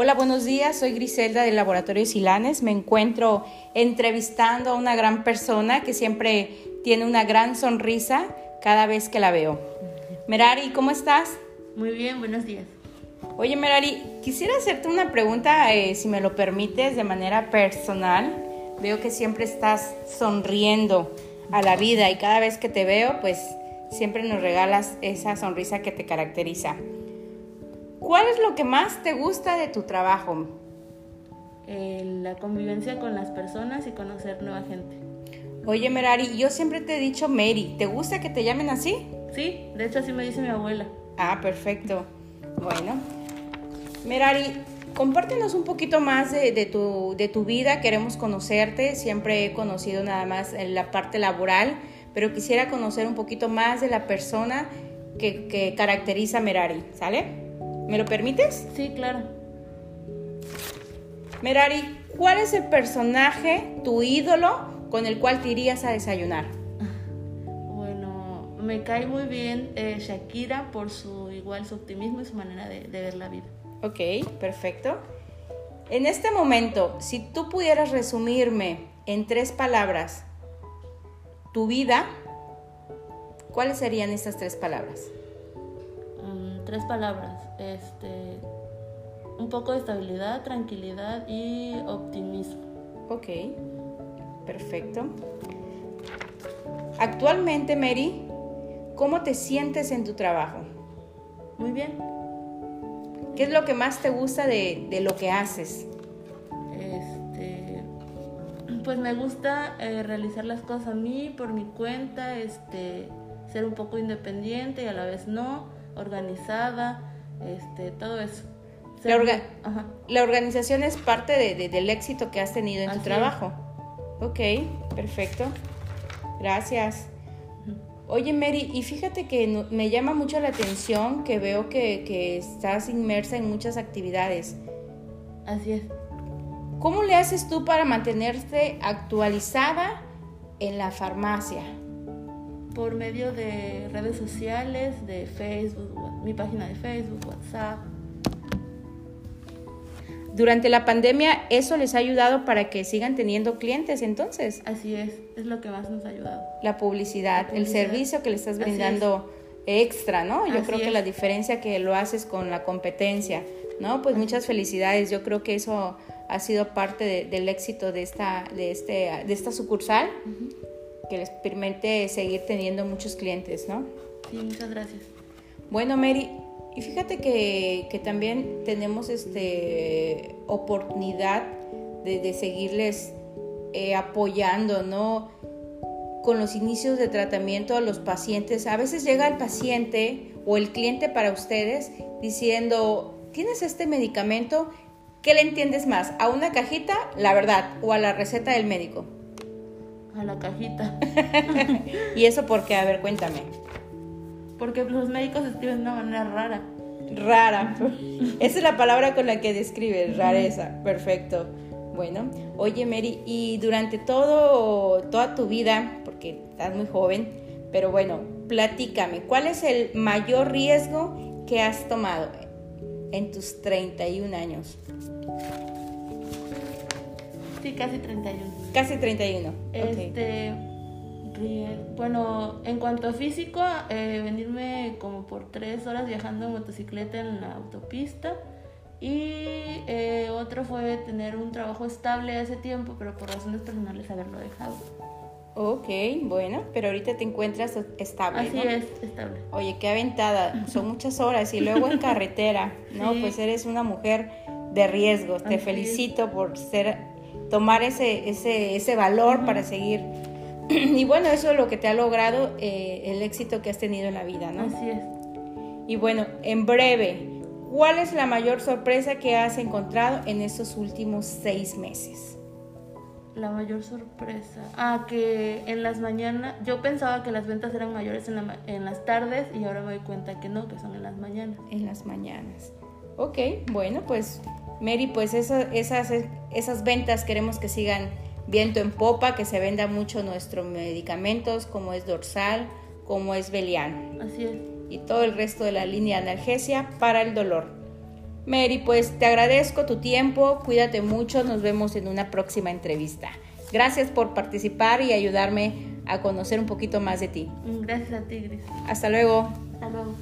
Hola, buenos días. Soy Griselda del Laboratorio Silanes. Me encuentro entrevistando a una gran persona que siempre tiene una gran sonrisa cada vez que la veo. Merari, ¿cómo estás? Muy bien, buenos días. Oye, Merari, quisiera hacerte una pregunta, eh, si me lo permites, de manera personal. Veo que siempre estás sonriendo a la vida y cada vez que te veo, pues siempre nos regalas esa sonrisa que te caracteriza. ¿Cuál es lo que más te gusta de tu trabajo? Eh, la convivencia con las personas y conocer nueva gente. Oye, Merari, yo siempre te he dicho Mary. ¿Te gusta que te llamen así? Sí, de hecho así me dice mi abuela. Ah, perfecto. Bueno. Merari, compártenos un poquito más de, tu, de tu vida. Queremos conocerte. Siempre he conocido nada más en la parte laboral, pero quisiera conocer un poquito más de la persona que, que caracteriza a Merari. ¿Sale? ¿Me lo permites? Sí, claro. Merari, ¿cuál es el personaje, tu ídolo, con el cual te irías a desayunar? Bueno, me cae muy bien eh, Shakira por su igual su optimismo y su manera de, de ver la vida. Ok, perfecto. En este momento, si tú pudieras resumirme en tres palabras tu vida, ¿cuáles serían estas tres palabras? Tres palabras. Este, un poco de estabilidad, tranquilidad y optimismo. Ok, perfecto. Actualmente, Mary, ¿cómo te sientes en tu trabajo? Muy bien. ¿Qué es lo que más te gusta de, de lo que haces? Este, pues me gusta eh, realizar las cosas a mí, por mi cuenta, este, ser un poco independiente y a la vez no organizada, este, todo eso. La, organización es parte del éxito que has tenido en tu trabajo. Ok, perfecto. Gracias. Oye, Mary, y fíjate que me llama mucho la atención que veo que, que estás inmersa en muchas actividades. Así es. ¿Cómo le haces tú para mantenerte actualizada en la farmacia? Por medio de redes sociales, de Facebook, mi página de Facebook, WhatsApp. Durante la pandemia, ¿eso les ha ayudado para que sigan teniendo clientes entonces? Así es, es lo que más nos ha ayudado. La publicidad, el servicio que le estás brindando extra, ¿no? Yo creo que la diferencia que lo haces con la competencia, ¿no? Pues muchas felicidades, yo creo que eso ha sido parte del éxito de esta, de este, de esta sucursal que les permite seguir teniendo muchos clientes, ¿no? Sí, muchas gracias. Bueno, Mary, y fíjate que, también tenemos este oportunidad de, seguirles eh, apoyando, ¿no? Con los inicios de tratamiento a los pacientes. A veces llega el paciente o el cliente para ustedes diciendo, ¿tienes este medicamento? ¿Qué le entiendes más? ¿A una cajita, la verdad, o a la receta del médico? A la cajita. ¿Y eso por qué? A ver, cuéntame. Porque los médicos escriben de una manera rara. Rara. Esa es la palabra con la que describes, rareza. Perfecto. Bueno, oye Mary, y durante todo, toda tu vida, porque estás muy joven, pero bueno, platícame, ¿cuál es el mayor riesgo que has tomado en tus 31 años? Sí, casi 31. Casi 31. Este, bueno, en cuanto a físico, eh, venirme como por tres horas viajando en motocicleta en la autopista. Y eh, otro fue tener un trabajo estable hace tiempo, pero por razones personales haberlo dejado. Ok, bueno, pero ahorita te encuentras estable. Así es, estable. Oye, qué aventada, son muchas horas y luego en carretera, ¿no? Pues eres una mujer de riesgos. Te felicito por ser tomar ese, ese, ese valor para seguir. Y bueno, eso es lo que te ha logrado eh, el éxito que has tenido en la vida, ¿no? Así es. Y bueno, en breve, ¿cuál es la mayor sorpresa que has encontrado en estos últimos seis meses? La mayor sorpresa. Ah, que en las mañanas, yo pensaba que las ventas eran mayores en, en, las tardes y ahora me doy cuenta que no, que son en las mañanas. En las mañanas. Ok, bueno, pues Mary, pues esas, esas ventas queremos que sigan viento en popa, que se venda mucho nuestros medicamentos, como es dorsal, como es Belian. Así es. Y todo el resto de la línea analgesia para el dolor. Mary, pues te agradezco tu tiempo, cuídate mucho, nos vemos en una próxima entrevista. Gracias por participar y ayudarme a conocer un poquito más de ti. Gracias a ti, Gris. Hasta luego. Hasta luego.